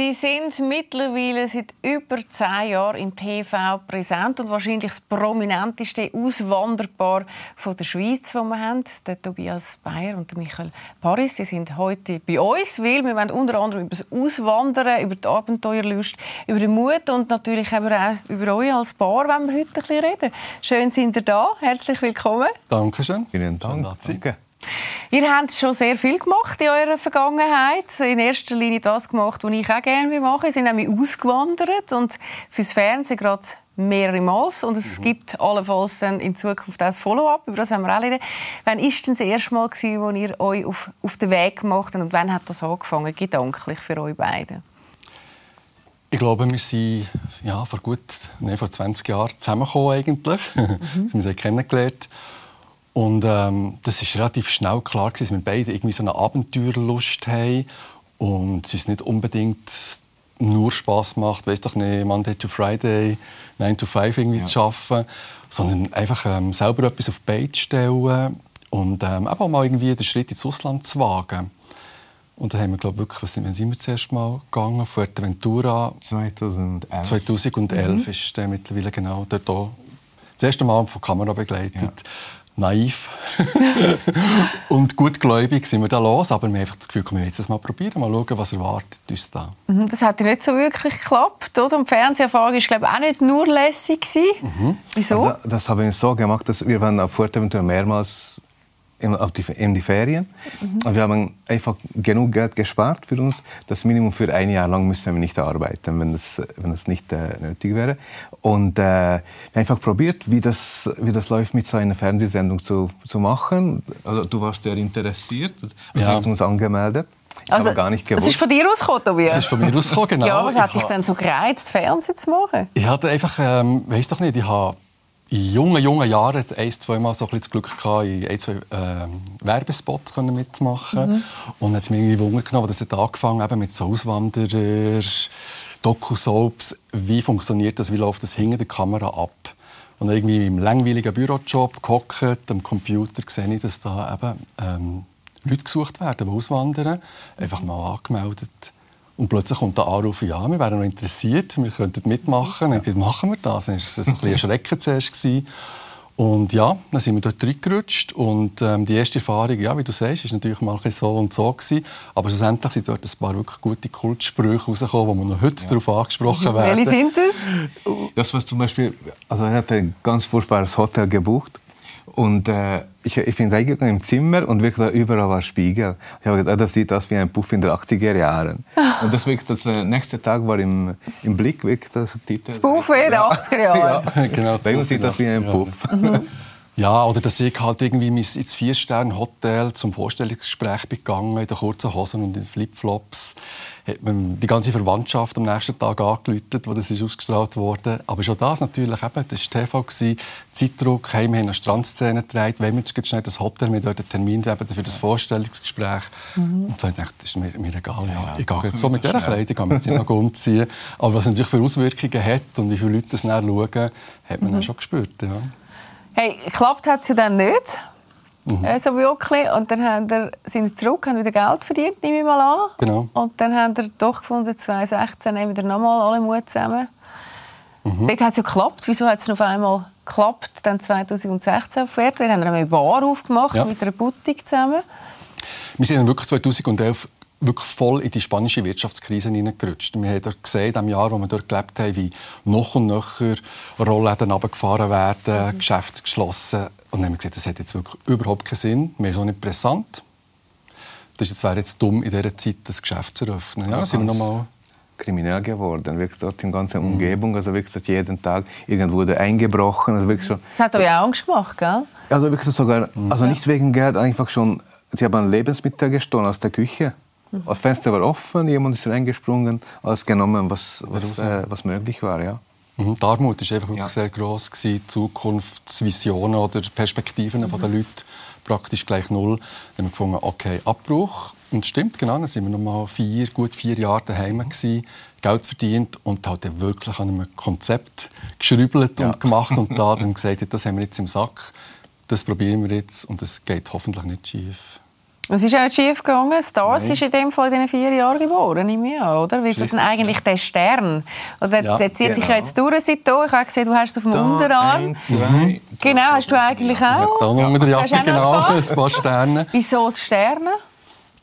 Sie sind mittlerweile seit über zehn Jahren im TV präsent und wahrscheinlich das prominenteste Auswanderpaar von der Schweiz, das wir haben. Der Tobias Bayer und Michael Paris. Sie sind heute bei uns, weil wir wollen unter anderem über das Auswandern, über die Abenteuerlust, über den Mut und natürlich auch über euch als Paar wenn wir heute ein bisschen reden. Schön sind ihr da. Herzlich willkommen. Dankeschön. Vielen Dank. Danke. Ihr habt schon sehr viel gemacht in eurer Vergangenheit. In erster Linie das gemacht, was ich auch gerne mache. Sie sind nämlich ausgewandert und fürs Fernsehen gerade mehrere Mal. Und es mhm. gibt allenfalls dann in Zukunft auch ein Follow-up. Über das haben wir auch reden. Wann war denn das erste Mal, als ihr euch auf, auf den Weg gemacht habt? Und wann hat das angefangen, gedanklich für euch beide? Ich glaube, wir sind ja, vor gut nee, vor 20 Jahren zusammengekommen. Eigentlich. Mhm. wir haben uns kennengelernt. Und ähm, das ist relativ schnell klar, dass wir beide irgendwie so eine Abenteuerlust haben und es uns nicht unbedingt nur Spaß macht, weiß doch nicht, Monday to Friday, 9 to 5 irgendwie ja. zu arbeiten, sondern einfach ähm, selber etwas auf die Beine stellen und ähm, auch mal irgendwie den Schritt ins Ausland zu wagen. Und da haben wir, glaube wirklich, was sind wir zuerst mal gegangen? Fuerteventura. 2011. 2011 mhm. ist der mittlerweile genau dort auch das erste Mal von Kamera begleitet. Ja naiv und gutgläubig sind wir da los, aber wir haben einfach das Gefühl, wir jetzt mal probieren, mal schauen, was erwartet uns da. Mhm, das hat ja nicht so wirklich geklappt, oder? Und die Fernseherfahrung war glaube ich, auch nicht nur lässig. Mhm. Wieso? Also, das haben wir so gemacht, dass wir waren auf Fuerteventura mehrmals in, die, in die Ferien. Mhm. Und wir haben einfach genug Geld gespart für uns. Das Minimum für ein Jahr lang müssen wir nicht arbeiten, wenn das, wenn das nicht äh, nötig wäre. Und äh, einfach probiert, wie das, wie das läuft, mit so einer Fernsehsendung zu, zu machen. Also, du warst sehr interessiert und ja. hast uns angemeldet. Also, gar nicht gewusst. Das ist von dir ausgekommen, Tobias? Das ist von mir ausgekommen, genau. ja, was hat dich denn so gereizt, Fernsehen zu machen? Ich hatte einfach, ähm, weiß doch nicht, ich habe in jungen, jungen Jahren ein, zwei Mal so ein das Glück gehabt, in ein, zwei äh, Werbespots mitzumachen. Mhm. Und hat es mich irgendwie Wunder genommen, dass es angefangen eben mit so Auswanderer, Doku-Soaps. Wie funktioniert das? Wie läuft das hinter der Kamera ab? Und irgendwie im langweiligen Bürojob gehockt, am Computer, sehe ich, dass da eben ähm, Leute gesucht werden, die auswandern. Einfach mal angemeldet und plötzlich kommt der Anruf, ja, wir wären noch interessiert, wir könnten mitmachen. Und dann machen wir das. Dann war es ein bisschen Schrecken zuerst. Und ja, dann sind wir dort reingerutscht. Und ähm, die erste Erfahrung, ja, wie du sagst, ist natürlich mal so und so gewesen. Aber schlussendlich sind dort ein paar wirklich gute Kultsprüche rausgekommen, wo wir noch heute ja. darauf angesprochen werden. Welche sind das? Das war zum Beispiel, also er hat ein ganz furchtbares Hotel gebucht und äh, ich, ich, bin reingegangen im Zimmer und wirklich überall war Spiegel. Ich habe gedacht, ah, das sieht aus wie ein Puff in den 80er Jahren. Und das, wirklich, das äh, nächste Tag war im, im Blick wirklich das Titel. Das Puff in den 80er Jahren. ja, genau. Bei uns sieht das wie ein Puff. Mhm. Ja, oder dass ich halt irgendwie ins Vier-Sterne-Hotel zum Vorstellungsgespräch gegangen in den kurzen Hosen und in Flipflops. Hat man die ganze Verwandtschaft am nächsten Tag angeläutet, wo das ist ausgestrahlt wurde. Aber schon das natürlich eben, das war TV, Zeitdruck, heim haben eine Strandszene gedreht, wenn wir jetzt schnell das Hotel, wir dort einen Termin haben für das Vorstellungsgespräch. Mhm. Und so ich dachte, das ist mir, mir egal, ja, ich gehe jetzt so mit dieser Kleidung, kann man jetzt nicht noch umziehen. Aber was natürlich für Auswirkungen hat und wie viele Leute das dann schauen, hat man mhm. dann schon gespürt. Ja. Hey, geklappt hat es ja dann nicht. Mhm. Äh, so wirklich. Und dann haben wir, sind wir zurück, haben wieder Geld verdient, nehme ich mal an. Genau. Und dann haben wir doch gefunden, 2016 nehmen wir nochmal alle Mut zusammen. Mhm. Dort hat es ja geklappt. Wieso hat es auf einmal geklappt, dann 2016 auf? Wir haben eine Bar aufgemacht ja. mit einer Boutique zusammen. Wir sind dann wirklich 2011 wirklich voll in die spanische Wirtschaftskrise hineingerutscht. Wir haben dort gesehen, im Jahr, wo wir dort gelebt haben, wie noch und nöcher Rollläden runtergefahren werden, mhm. Geschäfte geschlossen. Und dann haben wir gesehen, das hat jetzt wirklich überhaupt keinen Sinn. Wir sind so nicht präsent. Das wäre jetzt dumm, in dieser Zeit das Geschäft zu eröffnen. Ja, ja sind wir noch kriminell geworden, wirklich dort in ganzen mhm. Umgebung, also wirklich jeden Tag irgendwo wurde eingebrochen, also wirklich schon. Das hat euch auch Angst gemacht, gell? Also wirklich sogar, also nicht wegen Geld, einfach schon, sie haben Lebensmittel gestohlen aus der Küche. Mhm. Das Fenster war offen, jemand ist reingesprungen, alles genommen, was, was, äh, was möglich war. Ja. Mhm. Die Armut war einfach ja. sehr groß, die Zukunftsvisionen oder Perspektiven mhm. der Leute praktisch gleich null. Dann haben wir gefunden, okay, Abbruch. Und es stimmt, genau, dann waren wir noch mal vier, gut vier Jahre daheim gewesen, Geld verdient und halt wirklich an einem Konzept geschrübelt ja. und gemacht und da dann gesagt, das haben wir jetzt im Sack, das probieren wir jetzt und es geht hoffentlich nicht schief. Es ist auch nicht schief gegangen. Stars Nein. ist in dem Fall in diesen vier Jahren geboren, ich an, oder? Wie ist denn eigentlich der Stern? Oder ja, der zieht genau. sich ja jetzt durch seit hier. Ich habe gesehen, du hast es auf dem da, Unterarm. Ein, zwei, mhm. Genau, hast du eigentlich auch? Ja, da unter der Jacke, genau, ein paar Sterne. Wieso die Sterne?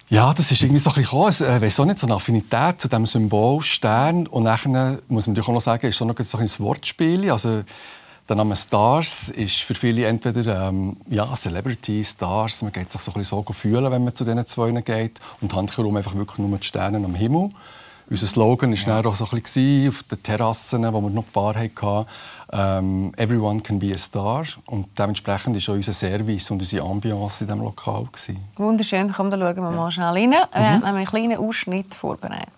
Ja, das ist irgendwie so ein bisschen äh, weiss auch nicht, so eine Affinität zu diesem Symbol Stern. Und nachher muss man natürlich auch noch sagen, ist so noch so ein Wortspiel. Also, der Name Stars ist für viele entweder ähm, ja, Celebrity Stars, man geht sich so ein bisschen so fühlen, wenn man zu diesen zwei geht und handherum einfach wirklich nur die Sterne am Himmel. Unser Slogan war ja. auch so ein bisschen auf den Terrassen, wo wir noch ein paar hatten, ähm, «Everyone can be a star». Und dementsprechend war auch unser Service und unsere Ambiance in diesem Lokal. Gewesen. Wunderschön, komm, da schauen wir mal schnell rein. Wir mhm. haben einen kleinen Ausschnitt vorbereitet.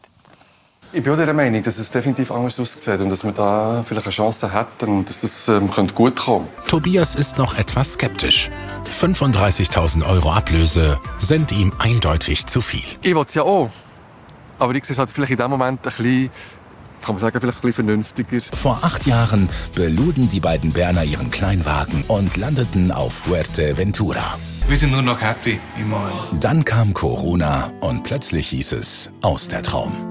Ich bin auch der Meinung, dass es definitiv anders aussieht und dass wir da vielleicht eine Chance hätten und dass das ähm, gut kommen könnte. Tobias ist noch etwas skeptisch. 35.000 Euro Ablöse sind ihm eindeutig zu viel. Ich will es ja auch. Aber ich sehe es halt vielleicht in dem Moment ein bisschen kann man sagen, vielleicht ein bisschen vernünftiger. Vor acht Jahren beluden die beiden Berner ihren Kleinwagen und landeten auf Fuerteventura. Wir sind nur noch happy im Moment. Dann kam Corona und plötzlich hieß es, aus der Traum.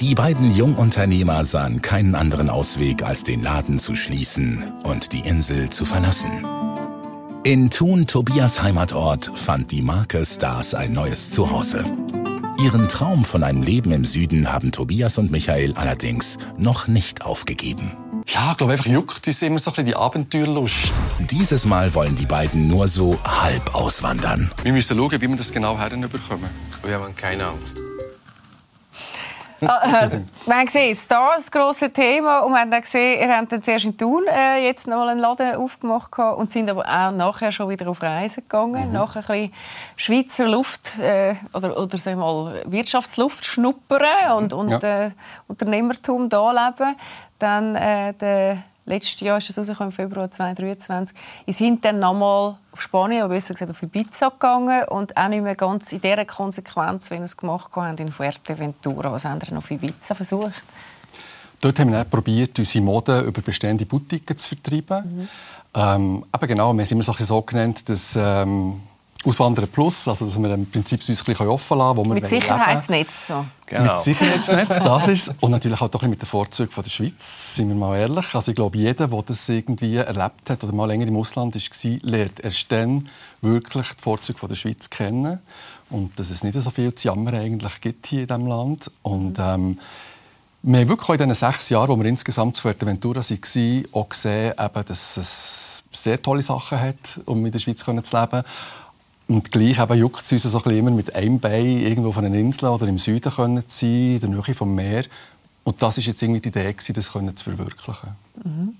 Die beiden Jungunternehmer sahen keinen anderen Ausweg, als den Laden zu schließen und die Insel zu verlassen. In Thun, Tobias Heimatort, fand die Marke Stars ein neues Zuhause. Ihren Traum von einem Leben im Süden haben Tobias und Michael allerdings noch nicht aufgegeben. Ja, ich glaube, einfach juckt uns immer so ein bisschen die Abenteuerlust. Dieses Mal wollen die beiden nur so halb auswandern. Wir müssen schauen, wie wir das genau herbekommen. Wir haben keine Angst. Äh, wir haben gesehen, Stars, das grosse Thema. Und wir haben dann gesehen, ihr habt dann zuerst in Thun äh, jetzt noch mal einen Laden aufgemacht und sind aber auch nachher schon wieder auf Reisen gegangen. Mhm. Nach ein bisschen Schweizer Luft äh, oder, oder sagen wir mal, Wirtschaftsluft schnuppern und, und ja. äh, Unternehmertum da leben. Dann äh, der letztes Jahr ist das rausgekommen, im Februar 2023. Wir sind dann nochmal auf Spanien, aber besser gesagt auf Ibiza gegangen und auch nicht mehr ganz in dieser Konsequenz, wie wir es gemacht haben in Fuerteventura. Was haben wir auf Ibiza versucht? Dort haben wir dann probiert, unsere Mode über bestehende Boutiquen zu vertreiben. Mhm. Ähm, aber genau, wir haben es immer so genannt, dass ähm, Auswandern Plus, also dass wir im Prinzip uns ein offen lassen, wo wir Mit Sicherheitsnetz so. Genau. Mit Sicherheitsnetz, das ist Und natürlich auch mit den Vorzügen von der Schweiz, sind wir mal ehrlich. Also ich glaube, jeder, der das irgendwie erlebt hat oder mal länger im Ausland war, lernt erst dann wirklich die Vorzüge von der Schweiz kennen. Und dass es nicht so viel zu jammern eigentlich gibt hier in diesem Land. Und ähm, wir haben wirklich in diesen sechs Jahren, wo wir insgesamt zu Fuerteventura waren, auch gesehen, eben, dass es sehr tolle Sachen hat, um in der Schweiz zu leben. Und gleich eben juckt es uns so ein immer mit einem Bein irgendwo von einer Insel oder im Süden können zu sein, in der Nähe vom Meer. Und das ist jetzt irgendwie die Idee, das können zu verwirklichen. Mhm.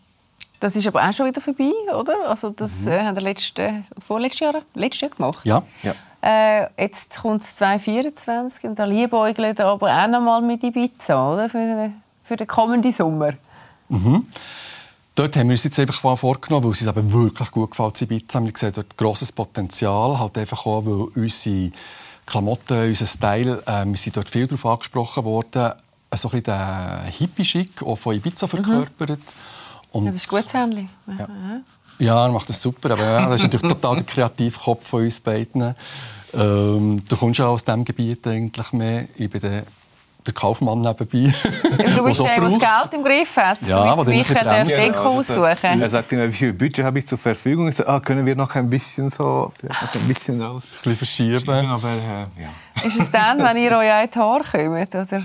Das ist aber auch schon wieder vorbei, oder? Also das mhm. äh, haben wir letzte, vorletztes Jahr, letztes Jahr gemacht. Ja. ja. Äh, jetzt kommt es 2024 und da liebäugelt aber auch noch mal mit Ibiza, oder? Für, für den kommenden Sommer. Mhm. Dort haben wir uns jetzt einfach vorgenommen, weil es uns eben wirklich gut gefällt, Ibiza. Wir sehen dort grosses Potenzial, halt einfach auch, weil unsere Klamotten, unser Style, äh, wir sind dort viel darauf angesprochen worden, so ein der Hippie-Schick, auch von Ibiza verkörpert. Mhm. Und, ja, das ist ein gutes Händchen. Ja. ja, er macht das super, aber ja, das ist natürlich total der Kreativkopf von uns beiden. Ähm, du kommst ja aus diesem Gebiet eigentlich mehr. Ich bin der Kaufmann nebenbei. Du bist so der, der das Geld im Griff hat. Ja, damit Michael darf Deko also, aussuchen. Er sagt immer, wie viel Budget habe ich zur Verfügung? Ich sage, ah, können wir noch ein bisschen so, noch ein bisschen raus. Ein bisschen verschieben. Aber, äh, ja. Ist es dann, wenn ihr euch in die Haare kommt? Oder?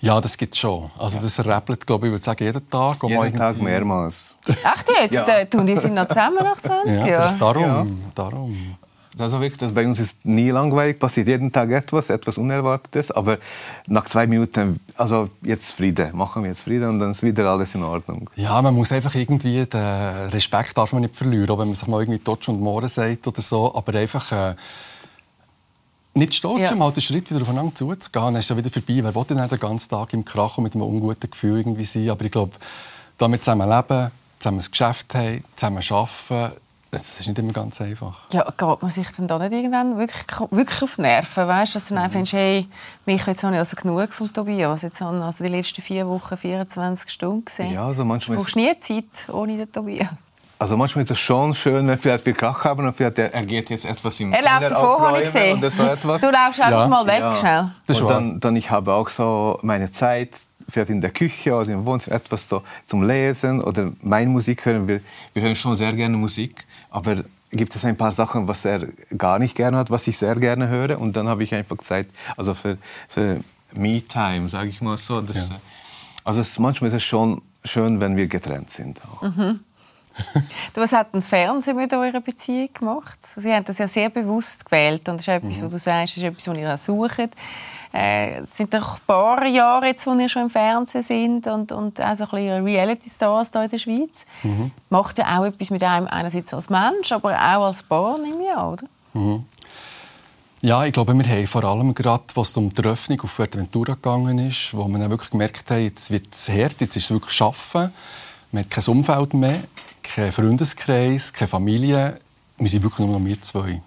Ja, das gibt es schon. Also das rappelt, glaube ich, würde sagen, jeden Tag. Jeden Tag mehrmals. Echt jetzt? Ja. Tun die sind noch zusammen nach 20 Jahren? Ja, darum. Ja. darum. Also wirklich, das bei uns ist nie langweilig, passiert jeden Tag etwas, etwas Unerwartetes, aber nach zwei Minuten, also jetzt Friede, machen wir jetzt Friede und dann ist wieder alles in Ordnung. Ja, man muss einfach irgendwie, den Respekt darf man nicht verlieren, auch wenn man sich mal irgendwie Totsch und Moore sagt oder so, aber einfach... Äh, nicht stolz ja. sein, halt einen Schritt wieder aufeinander zuzugehen. Dann ist ja wieder vorbei. Wer will denn den ganzen Tag im Krach und mit einem unguten Gefühl irgendwie sein? Aber ich glaube, damit zusammen leben, zusammen ein Geschäft haben, zusammen arbeiten, das ist nicht immer ganz einfach. Ja, geht man sich dann da nicht irgendwann wirklich, wirklich auf Nerven? Weißt, dass du dann mhm. findest, hey, mich jetzt habe ich also genug von Tobias. Jetzt haben also die letzten vier Wochen 24 Stunden gesehen. Ja, also manchmal du brauchst nie Zeit ohne den Tobias. Also manchmal ist es schon schön, wenn vielleicht wir Krach haben und vielleicht er geht jetzt etwas im Er läuft davor, habe ich gesehen. So etwas. Du läufst einfach ja. mal weg, ja. schnell. Und dann, dann ich habe auch so meine Zeit, vielleicht in der Küche oder im Wohnzimmer, etwas so zum Lesen oder meine Musik hören. Wir, wir hören schon sehr gerne Musik, aber gibt es ein paar Sachen, was er gar nicht gerne hat, was ich sehr gerne höre. Und dann habe ich einfach Zeit, also für, für Me-Time, sage ich mal so. Das, ja. Also es, manchmal ist es schon schön, wenn wir getrennt sind. Mhm. du, was hat das Fernsehen mit eurer Beziehung gemacht? Sie haben das ja sehr bewusst gewählt und das ist etwas, mhm. was du sagst, ist etwas, was ihr sucht. Äh, es sind doch ein paar Jahre jetzt, wo ihr schon im Fernsehen sind und, und auch so ein bisschen Reality-Stars hier in der Schweiz. Mhm. Macht ja auch etwas mit einem, einerseits als Mensch, aber auch als Paar, nehme ich an, oder? Mhm. Ja, ich glaube, wir haben vor allem gerade, was um die Öffnung auf Fuerteventura gegangen ist, wo wir wirklich gemerkt haben, jetzt wird es hart, jetzt ist es wirklich Arbeiten. Man hat kein Umfeld mehr, keinen Freundeskreis, keine Familie. Wir sind wirklich nur noch wir zwei.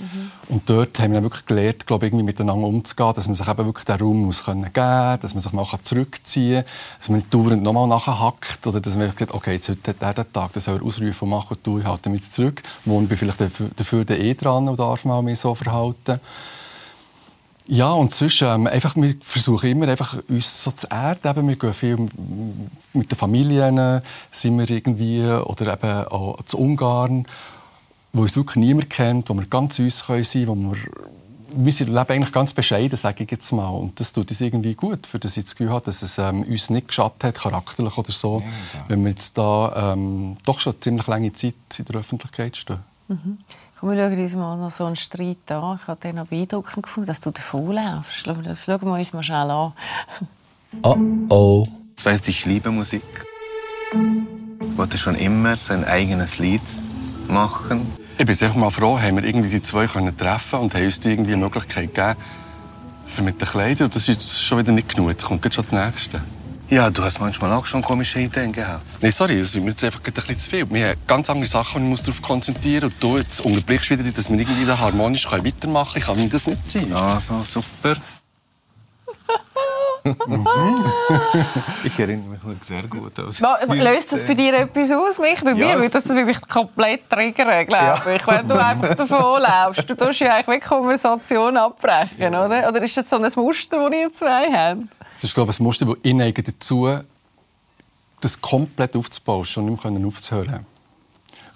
Mhm. Und dort haben wir wirklich gelernt, glaube ich, irgendwie miteinander umzugehen, dass man sich eben wirklich den Raum muss geben muss, dass man sich mal zurückziehen kann, dass man nicht dauernd nochmal nachhackt oder dass man sagt, okay, jetzt heute der, der Tag, das soll er ausrufen und machen und du, ich halte mich zurück. Wo bin vielleicht dafür, dafür eh dran und darf mal mich so verhalten. Ja, und sonst, ähm, einfach, wir versuchen immer einfach, uns so zu erden. Wir gehen viel mit den Familien, sind wir irgendwie, oder eben auch zu Ungarn wo uns wirklich niemand kennt, wo wir ganz uns sein können, wo wir wir leben eigentlich ganz bescheiden, sage ich jetzt mal. Und das tut uns irgendwie gut, für das ich das Gefühl habe, dass es ähm, uns nicht geschadet hat, charakterlich oder so, ja, ja. wenn wir jetzt da ähm, doch schon ziemlich lange Zeit in der Öffentlichkeit stehen. Mhm. Komm, wir schauen uns mal noch so einen Streit an. Ich habe den noch beeindruckend gefunden, dass du davonläufst. Das schauen wir uns mal schnell an. Oh oh. Das weißt, ich liebe Musik. Ich wollte schon immer sein eigenes Lied machen. Ich bin einfach mal froh, haben wir irgendwie die zwei können treffen und haben uns irgendwie eine Möglichkeit gegeben, für mit den Kleidern. Und das ist schon wieder nicht genug. Jetzt kommt jetzt schon das Nächste. Ja, du hast manchmal auch schon komische Ideen gehabt. Nein, sorry, das ist mir jetzt einfach ein bisschen zu viel. Wir haben ganz andere Sachen, die ich darauf konzentrieren muss. Und du jetzt unterbrichst wieder, dass wir irgendwie harmonisch weitermachen können. Ich kann das nicht sein. Ja, so super. ich erinnere mich sehr gut aus. Löst das bei dir etwas aus, mich? Bei ja. mir würde das wirklich komplett triggern, glaube ich. Wenn du einfach davon läufst. Du tust ja eigentlich Konversation abbrechen, ja. oder? Oder ist das so ein Muster, das ihr zwei habt? Das ist, glaube ich, ein Muster, das ihnen dazu das komplett aufzubauen und nicht mehr aufzuhören.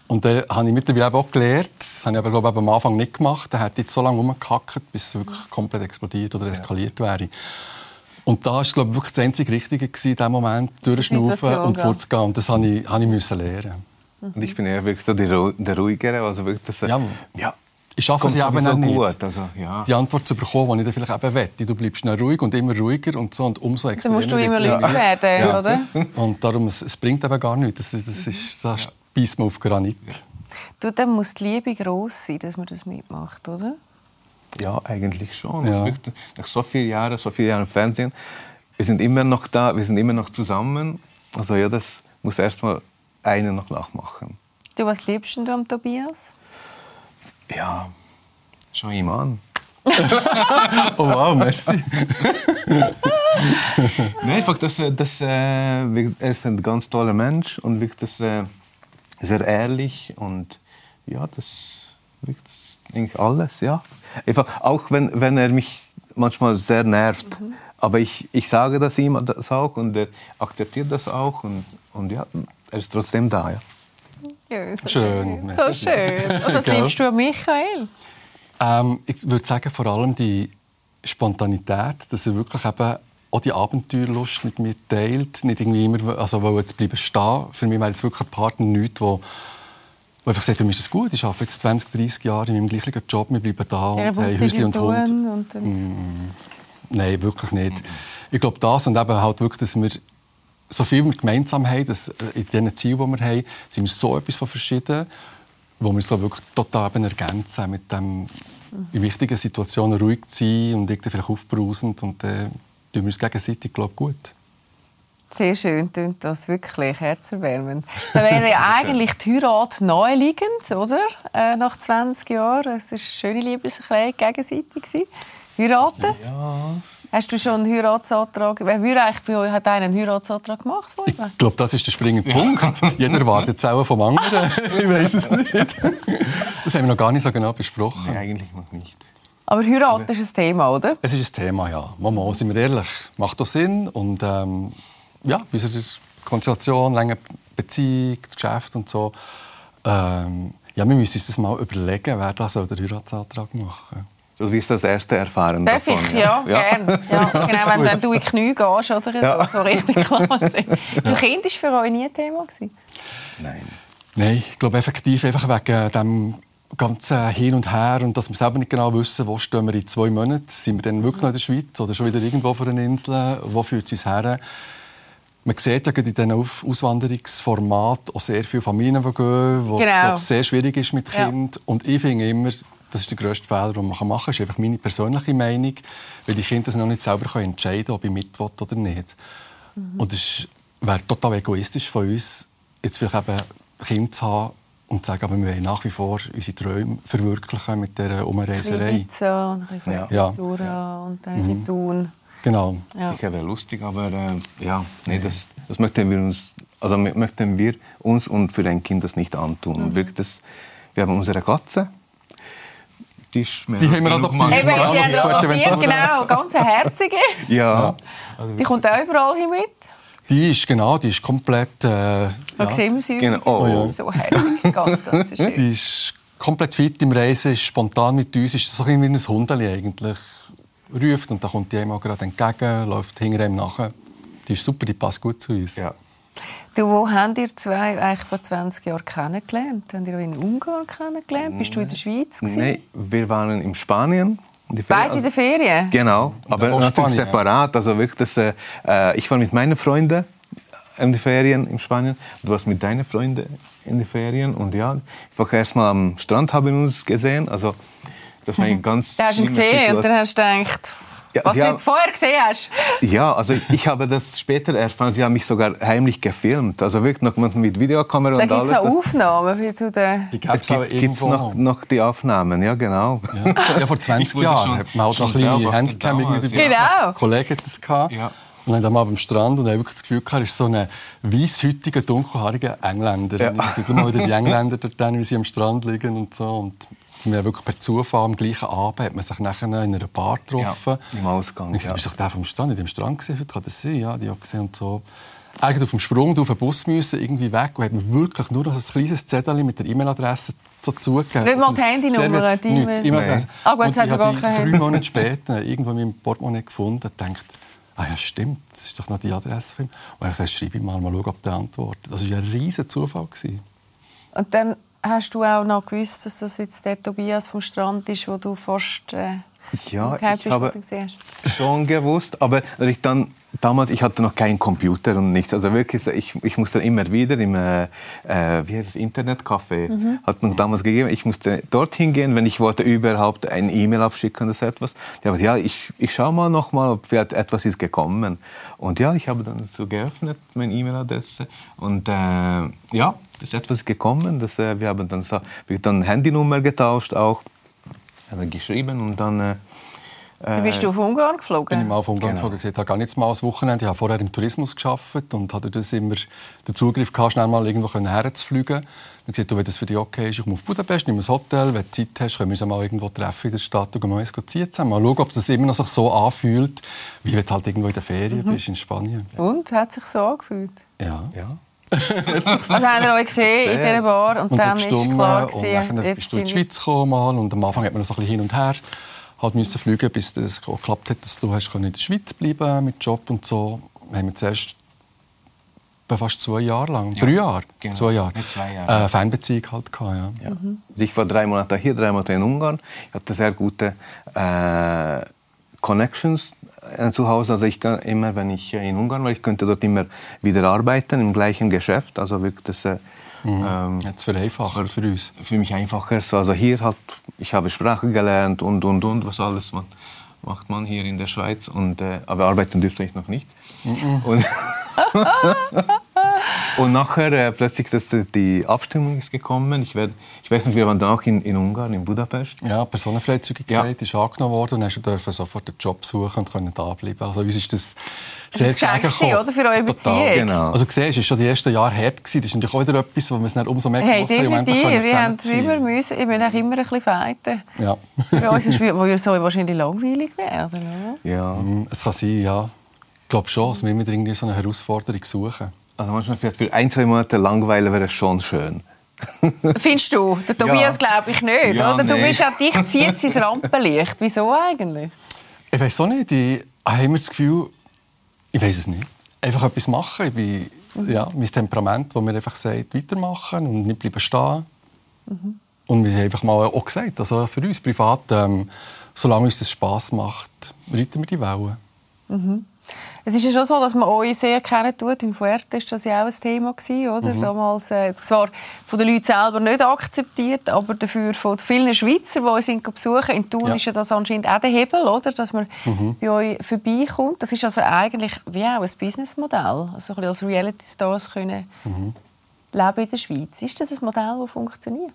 Und dann habe ich mittlerweile auch gelernt, das habe ich aber glaube ich, am Anfang nicht gemacht, da hätte ich so lange rumgehackt, bis es wirklich komplett explodiert oder eskaliert wäre. Und da war glaube ich, wirklich das einzige Richtige in diesem Moment, durchschnaufen und vorzugehen. Und das habe ich, habe ich müssen lernen. Und ich bin eher wirklich so der Ruhigere. Also wirklich das, ja, ja. Ich schaffe es eben so nicht, gut. Also, ja. die Antwort zu bekommen, die ich dann vielleicht eben wette. Du bleibst schnell ruhig und immer ruhiger und so und umso extremer. Dann musst du immer ruhiger werden, ja. oder? Und darum, es, es, bringt eben gar nichts. Das, das, ist, das beißt man auf Granit. Du, dann muss die Liebe gross sein, dass man das mitmacht, oder? Ja, eigentlich schon. Ja. Nach so vielen Jahren, so vielen Jahren im Fernsehen, wir sind immer noch da, wir sind immer noch zusammen. Also ja, das muss erst mal einer noch nachmachen. Du, was liebst du am Tobias? Ja, schon ihm an. oh wow, merci. Nein, einfach, das, das, äh, er ist ein ganz toller Mensch und wirklich das, äh, sehr ehrlich und ja, das, wirklich, das eigentlich alles, ja. Einfach, auch wenn, wenn er mich manchmal sehr nervt. Mhm. Aber ich, ich sage das ihm das auch und er akzeptiert das auch. Und, und ja, er ist trotzdem da. Ja. Ja, so schön. So schön. Und was liebst du an Michael? Ähm, ich würde sagen, vor allem die Spontanität, dass er wirklich eben auch die Abenteuerlust mit mir teilt. Nicht irgendwie immer, also weil jetzt bleiben stehen. Für mich wäre es wirklich ein Partner nichts, wo wo einfach sagt, für mich ist das gut, ich arbeite jetzt 20, 30 Jahre in meinem gleichen Job, wir bleiben da und haben Häuschen und Hund. Und, mm, nein, wirklich nicht. Ich glaube das und eben halt wirklich, dass wir so viel wir gemeinsam haben, dass äh, in diesen Zielen, die wir haben, sind wir so etwas von verschieden, wo wir es glaube wirklich total eben ergänzen mit dem in wichtigen Situationen ruhig zu sein und irgendwie vielleicht aufbrausend und dann äh, tun wir uns gegenseitig glaube gut. Sehr schön klingt das, wirklich herzerwärmend. Dann wäre ja eigentlich die Heirat naheliegend, oder? Äh, nach 20 Jahren. Es war eine schöne Liebeserklärung gegenseitig. Heiraten? Ja. Hast du schon einen Heiratsantrag? Wer würde eigentlich bei euch hat einen Heiratsantrag gemacht? Ich glaube, das ist der springende Punkt. Jeder wartet es auch vom anderen. ich weiß es nicht. Das haben wir noch gar nicht so genau besprochen. Nee, eigentlich noch nicht. Aber heiraten ist ein Thema, oder? Es ist ein Thema, ja. Mama, sind wir ehrlich, macht das Sinn. Und ähm, ja, bei unserer Konstellation, lange Beziehung, das Geschäft und so. Ähm, ja, wir müssen uns das mal überlegen, wer das den Heiratsantrag machen Du wirst das erste erfahren Darf davon. ich? Ja, ja. gerne. Ja, genau, wenn, wenn du in die Knie gehst oder so, ja. so richtig quasi. Du Kind war für euch nie ein Thema? Gewesen? Nein. Nein, ich glaube effektiv einfach wegen dem ganzen Hin und Her und dass wir selber nicht genau wissen, wo stehen wir in zwei Monaten. Sind wir dann wirklich noch in der Schweiz oder schon wieder irgendwo auf einer Insel? Wo führt es uns her? Man sieht ja in diesen Auswanderungsformaten auch sehr viele Familien, die gehen, wo genau. es sehr schwierig ist mit Kind. Ja. Und ich finde immer, das ist der grösste Fehler, den man machen kann. Das ist einfach meine persönliche Meinung, weil die Kinder das noch nicht selber entscheiden können, ob ich mit oder nicht. Mhm. Und es wäre total egoistisch von uns, jetzt vielleicht eben Kinder zu haben und zu sagen, aber wir wollen nach wie vor unsere Träume verwirklichen mit dieser Umreiserei. Ibiza und ein ja. und dann mhm. tun. Genau. Ja. Sicher wäre lustig, aber äh, ja, nee, das, das möchten wir uns, also möchten wir uns und für ein Kind das nicht antun. Mhm. Wirklich das, wir haben unsere Katze, die ist Die haben wir adoptiert. Eben, die haben adoptiert, genau. Ganz eine herzige. Ja. Die kommt auch überall hin mit. Die ist, genau, die ist komplett... Äh, ja. sehen wir sie. Genau. Oh, ja. So herzig, ganz, ganz schön. Die ist komplett fit im Reisen, ist spontan mit uns. Ist so ein wie ein Hundeli eigentlich. Ruft und dann kommt die einmal gerade entgegen, läuft hinter ihm nachher. Die ist super, die passt gut zu uns. Ja. Du, wo habt ihr zwei eigentlich vor 20 Jahren kennengelernt? Habt ihr in Ungarn kennengelernt? Bist du in der Schweiz? Nein, wir waren in Spanien. In Beide in der Ferien? Genau, aber natürlich Spanien, separat. Also wirklich, das, äh, ich war mit meinen Freunden in den Ferien in Spanien. Du warst mit deinen Freunden in den Ferien. Und ja, einfach erst mal am Strand haben wir uns gesehen. Also, das war eine ganz Da hast du ihn gesehen und dann hast du gedacht, ja, Was du vorher gesehen hast. Ja, also ich habe das später erfahren. Sie haben mich sogar heimlich gefilmt. Also wirklich noch mit Videokamera da und alles. Da gibt es Aufnahmen. Wie du den die es gibt gibt's noch, noch die Aufnahmen, ja genau. Ja, ja vor 20 Jahren hat man auch noch kleine Handcam irgendwie Genau. Ein Kollege hat das gehabt. Ja. Und dann am Strand und habe wirklich das Gefühl gehabt, ist so ein weißhütiger, dunkelhaariger Engländer. Ja. Und ich mal wieder die Engländer dort, wie sie am Strand liegen und so. Und wir wirklich per Zufall am gleichen Abend hat man sich nachher in einer Bar getroffen. Ja, im Ausgang. Ich ja. bist doch der vom Strand, in dem Strand gesehen, kann das sein? Ja, die auch gesehen und so. Eigentlich auf dem Sprung auf den Bus müssen, irgendwie weg und hat mir wirklich nur noch ein kleines Zettel mit der E-Mail-Adresse so zugegeben. Nicht mal die Handynummer, die E-Mail-Adresse. Ah, gut, und ich habe die drei Monate später irgendwo in meinem Portemonnaie gefunden und gedacht, ah ja, stimmt, das ist doch noch die Adresse. Und ich dachte, schreibe ich mal, mal schauen, ob der antwortet. Das war ein riesiger Zufall. Und dann Hast du auch noch gewusst, dass das jetzt der Tobias vom Strand ist, wo du fast äh, ja, ich habe schon gewusst, aber ich dann damals ich hatte noch keinen Computer und nichts, also wirklich ich, ich musste immer wieder im äh, äh wie heißt es Internetcafé mhm. hat noch damals gegeben, ich musste dorthin gehen, wenn ich wollte überhaupt ein E-Mail abschicken oder so etwas. Die haben ja ich, ich schaue mal noch mal, ob etwas ist gekommen. Und ja ich habe dann so geöffnet meine E-Mail-Adresse. Und äh, ja ist etwas gekommen, das, äh, wir haben dann so, wir dann Handynummer getauscht auch hat geschrieben und dann... Äh, Du bist du auf Ungarn geflogen? Bin ich mal auf Ungarn genau. geflogen. Ich habe gar nicht mal als Wochenende. Ich habe vorher im Tourismus gearbeitet und hatte das immer den Zugriff gehabt, schnell mal irgendwo herzufliegen. Dann gesagt, wenn das für dich okay ist, ich komme auf Budapest, nimm ein Hotel, wenn du Zeit hast, können wir uns mal irgendwo treffen in der Stadt und mal eins ziehen zusammen. Mal schauen, ob das immer noch sich so anfühlt, wie wenn du halt irgendwo in der Ferien mhm. bist in Spanien. Und? Hat sich so angefühlt? Ja. ja. Was haben wir euch gesehen in dieser Bar? Und, und dann ist klar gewesen, und dann bist du in die Schweiz gekommen und am Anfang hat man noch so ein bisschen hin und her halt müssen fliegen, bis das geklappt hat, dass du hast in der Schweiz bleiben mit Job und so. Wir haben zuerst fast zwei Jahre lang, ja, drei Jahre, genau. zwei Jahre, zwei Jahre. Äh, Fernbeziehung halt gehabt, ja. ja. Mhm. Ich war drei Monate hier, drei Monate in Ungarn. Ich hatte sehr gute äh, Connections äh, zu Hause. Also ich kann immer, wenn ich in Ungarn war, ich könnte dort immer wieder arbeiten im gleichen Geschäft. Also wirklich das. Äh, mhm. ähm, Jetzt einfacher für uns. Für mich einfacher. Also hier halt, ich habe Sprache gelernt und und und was alles man, macht man hier in der Schweiz. Und, äh, aber arbeiten dürfte ich noch nicht. Mhm. Und nachher äh, plötzlich dass die Abstimmung ist gekommen. Ich, werd, ich weiß noch, wir waren da auch in, in Ungarn, in Budapest. Ja, Personenfreizügigkeit ja. ist angenommen worden und dann durfte sofort einen Job suchen und können da bleiben. Also uns ist das sehr das Geschenk gewesen, oder, für eure Beziehung. Genau. Also siehst, es schon die ersten Jahre hart gewesen. Das ist natürlich auch wieder etwas, wo wir es dann umso mehr hey, genossen haben. Wir haben immer müssen, ich bin auch immer ein bisschen feiten. Ja. für uns ist es so wahrscheinlich langweilig werden, oder? Ja. Mm, es kann sein, ja. Ich glaube schon, dass wir immer irgendwie so eine Herausforderung suchen. Also manchmal vielleicht für ein, zwei Monate langweilen wäre schon schön. Findest du? Der Tobias ja. glaube ich nicht. Ja, oder? Du nee. bist auch dich zieht sein Rampenlicht. Wieso eigentlich? Ich weiß auch nicht. Ich habe immer das Gefühl, ich weiß es nicht. Einfach etwas machen. Ich bin, mhm. ja, mein Temperament, das mir einfach sagt, weitermachen und nicht bleiben stehen. Mhm. Und wir haben einfach mal auch gesagt, also für uns privat, ähm, solange uns das Spass macht, reiten wir die Wellen. Mhm. Es ist ja schon so, dass man euch sehr kennen tut. In Fuerte war das ja auch ein Thema, oder? Mhm. Damals, äh, zwar von den Leuten selber nicht akzeptiert, aber dafür von vielen Schweizer, die uns besuchen. In Thun ja. ist ja das anscheinend auch der Hebel, oder? Dass man mhm. bei euch vorbeikommt. Das ist also eigentlich wie auch ein Businessmodell. Also ein bisschen als Reality Stars können mhm. leben in der Schweiz. Ist das ein Modell, das funktioniert?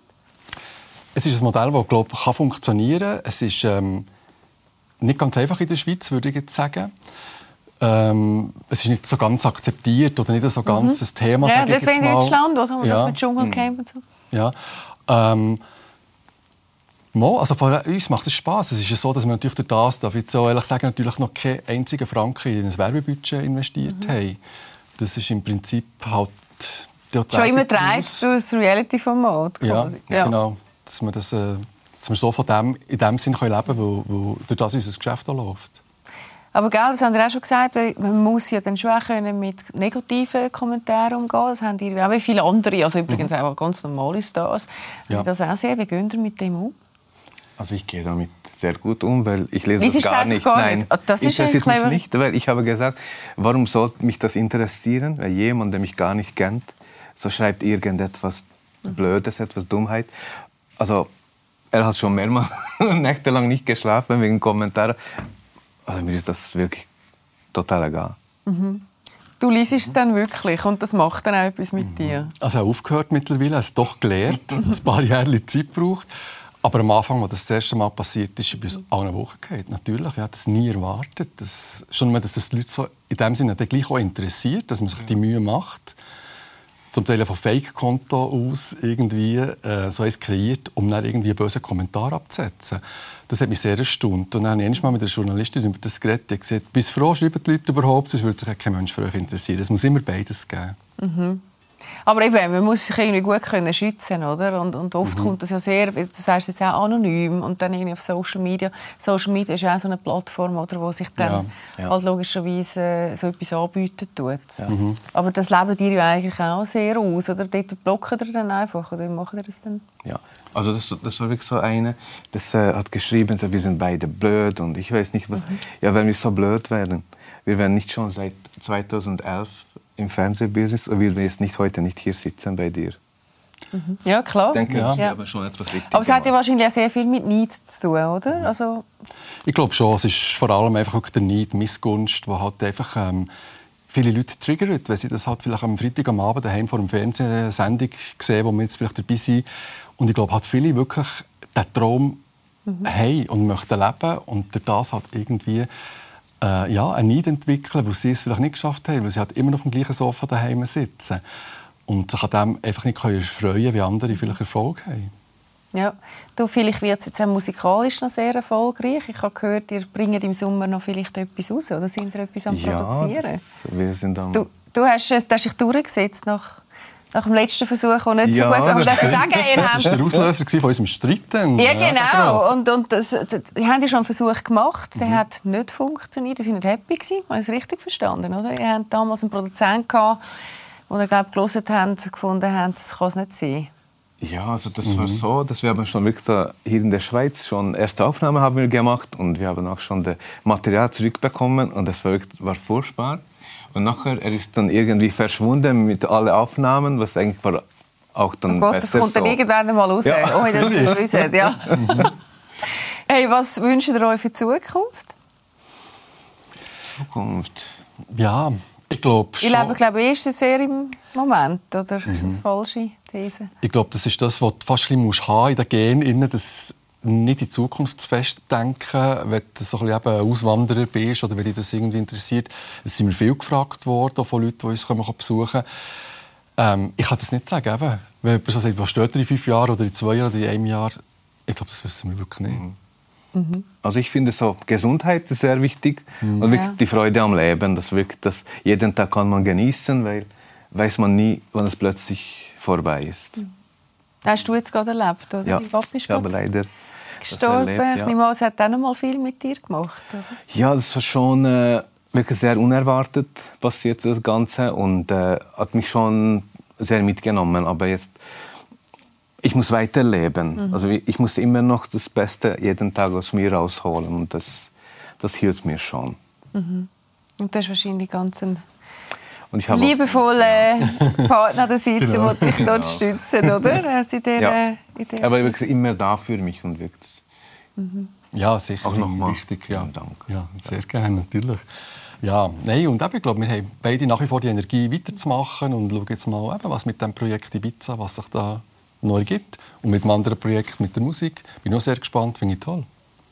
Es ist ein Modell, das glaube ich, funktionieren kann. Es ist ähm, nicht ganz einfach in der Schweiz, würde ich jetzt sagen ähm, es ist nicht so ganz akzeptiert oder nicht so ganz mhm. ein Thema. Ja, deswegen Deutschland, also ja. das mit Dschungelcamp und so. Ja. Ähm, also von uns macht es Spaß. Es ist ja so, dass wir natürlich durch das, darf ich so ehrlich sagen, natürlich noch keinen einzigen Franken in ein Werbebudget investiert mhm. haben. Das ist im Prinzip halt Schon immer dreist durch das Reality-Format. Ja, ja, genau. Dass wir, das, äh, dass wir so von dem, in dem Sinn können leben können, wo, wo durch das unser Geschäft läuft. Aber gell, das haben Sie auch schon gesagt, man muss ja dann schon auch können mit negativen Kommentaren umgehen. Das haben die auch wie viele andere, also übrigens mhm. auch ganz normale Stars. Ja. Das auch sehr. Wie gehen Sie mit dem um? Also ich gehe damit sehr gut um, weil ich lese das gar nicht. Gar Nein, nicht. Das ist interessiert mich nicht, weil ich habe gesagt, warum sollte mich das interessieren? Weil jemand, der mich gar nicht kennt, so schreibt irgendetwas mhm. Blödes, etwas Dummheit. Also er hat schon mehrmals nächtelang nicht geschlafen wegen Kommentaren. Also mir ist das wirklich total egal. Mhm. Du liest es dann wirklich und das macht dann auch etwas mit mhm. dir? Also aufgehört mittlerweile, es doch gelernt, ein paar Jahre Zeit braucht. Aber am Anfang, als das, das erste Mal passiert ist, ist es auch eine Woche gegangen. Natürlich, ich hatte das nie erwartet. Das, schon mal, dass das die Leute so in dem Sinne gleich auch interessiert, dass man sich die Mühe macht, zum Teil von Fake-Konto aus irgendwie äh, so eins kreiert, um dann irgendwie einen bösen Kommentar abzusetzen. Das hat mich sehr erstaunt. Und dann habe ich mal mit einer Journalistin über das geredet. Ich gesagt, bist froh, schreiben die Leute überhaupt, sonst würde sich kein Mensch für euch interessieren. Es muss immer beides geben. Mhm. Aber eben, man muss sich irgendwie gut können schützen, oder? Und, und oft mhm. kommt das ja sehr, du sagst jetzt auch anonym und dann irgendwie auf Social Media. Social Media ist ja auch so eine Plattform, oder, wo sich dann ja. Ja. Halt logischerweise äh, so etwas anbieten tut. Ja. Mhm. Aber das leben die ja eigentlich auch sehr aus, oder? Dort blocken ihr dann einfach, oder wie machen ihr das dann? Ja. Also das, das war wirklich so eine, das äh, hat geschrieben, so, wir sind beide blöd und ich weiß nicht was. Mhm. Ja, wenn wir so blöd wären, wir wären nicht schon seit 2011 im Fernsehbusiness und wir jetzt nicht heute nicht hier sitzen bei dir. Mhm. Ja, klar. Ich denke, ja. wir haben schon etwas richtig Aber es hat ja wahrscheinlich auch sehr viel mit Neid zu tun, oder? Mhm. Also ich glaube schon, es ist vor allem einfach der Neid, Missgunst, wo halt einfach ähm, viele Leute triggert, weil sie das halt vielleicht am Freitag am Abend daheim vor dem Fernsehsendung sehen, wo wir jetzt vielleicht dabei sind. Und ich glaube, hat viele wirklich den Traum mhm. haben und möchten leben und das hat irgendwie äh, ja, einen Neid entwickeln, wo sie es vielleicht nicht geschafft haben, weil sie halt immer auf dem gleichen Sofa daheim sitzen und sich an dem einfach nicht freuen wie andere vielleicht Erfolg haben. Ja, du, vielleicht wird es jetzt auch musikalisch noch sehr erfolgreich. Ich habe gehört, ihr bringt im Sommer noch vielleicht etwas raus, oder sind ihr etwas am ja, Produzieren? Das, wir sind am... Du, du hast, hast dich durchgesetzt nach nach dem letzten Versuch auch nicht ja, so gut. Aber das, sagen, das, das war der Auslöser von unserem Streiten. Ja, genau. Und, und das, das, die haben ja schon einen Versuch gemacht. Der mhm. hat nicht funktioniert. Die waren nicht happy. Gewesen. Habe ich es richtig verstanden? Oder? Ihr habt damals einen Produzenten gehabt, wo ihr glaub, gelesen habt, gefunden habt, das kann es nicht sein. Ja, also das mhm. war so, dass wir haben schon wirklich hier in der Schweiz schon erste Aufnahme haben wir gemacht und wir haben auch schon das Material zurückbekommen und das war, wirklich, war furchtbar. Und nachher er ist dann irgendwie verschwunden mit allen Aufnahmen, was eigentlich war auch dann oh Gott, besser das kommt dann irgendwann mal raus, ja. ohne dass ihr es wisst. Ja. hey, was wünscht ihr euch für die Zukunft? Zukunft? Ja, Ich glaube schon. Ich lebe, glaube ich, sehr im Moment, oder? Mhm. Ist das falsche These? Ich glaube, das ist das, was du fast ein bisschen haben in den Genen, dass nicht in die Zukunft zu fest denken, wenn du so ein bisschen Auswanderer bist oder wenn dich das irgendwie interessiert. Es sind mir viel gefragt worden von Leuten, die uns besuchen können. Ähm, ich kann das nicht sagen. Eben. Wenn jemand so sagt, was steht in fünf Jahren oder in zwei Jahren oder in einem Jahr, ich glaube, das wissen wir wirklich nicht. Mhm. Mhm. Also ich finde so Gesundheit ist sehr wichtig mhm. und wirklich die Freude am Leben, das wirklich, das jeden Tag kann man genießen, weil weiß man nie, wann es plötzlich vorbei ist. Mhm. Hast du jetzt gerade erlebt, oder? Ja, ich habe leider gestorben. Erlebt, ja. Ich nehme es hat auch noch mal viel mit dir gemacht, oder? Ja, das war schon äh, wirklich sehr unerwartet passiert das Ganze und äh, hat mich schon sehr mitgenommen. Aber jetzt ich muss weiterleben. Mhm. Also ich muss immer noch das Beste jeden Tag aus mir rausholen und das, das hilft mir schon. Mhm. Und das ist wahrscheinlich ganz ein liebevoller ja. Partner der Seite, genau. der dich dort genau. stützen, oder? Also in der, ja. in der Aber wirklich immer da für mich und wirklich. Mhm. Ja, sicher. Auch nochmal wichtig. Ja. Dank. Ja, sehr gerne, natürlich. Ja, nein, und eben, ich glaube, wir haben beide nach wie vor die Energie weiterzumachen und schauen jetzt mal, eben, was mit dem Projekt Ibiza, was sich da neu gibt. Und mit einem anderen Projekt, mit der Musik. Bin auch sehr gespannt, finde ich toll.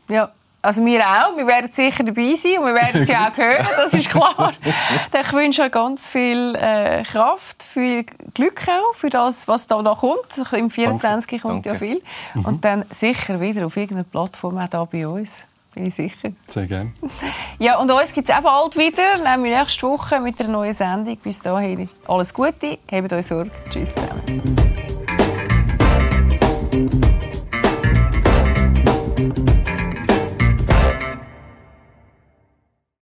Ja, also wir auch. Wir werden sicher dabei sein und wir werden sie auch hören, das ist klar. ich wünsche euch ganz viel äh, Kraft, viel Glück auch für das, was da noch kommt. Im 24 Danke. kommt Danke. ja viel. Mhm. Und dann sicher wieder auf irgendeiner Plattform auch da bei uns. Bin ich sicher. Sehr gerne. Ja, und uns gibt es auch bald wieder, nämlich nächste Woche mit einer neuen Sendung. Bis dahin alles Gute, habt euch Sorge. Tschüss zusammen.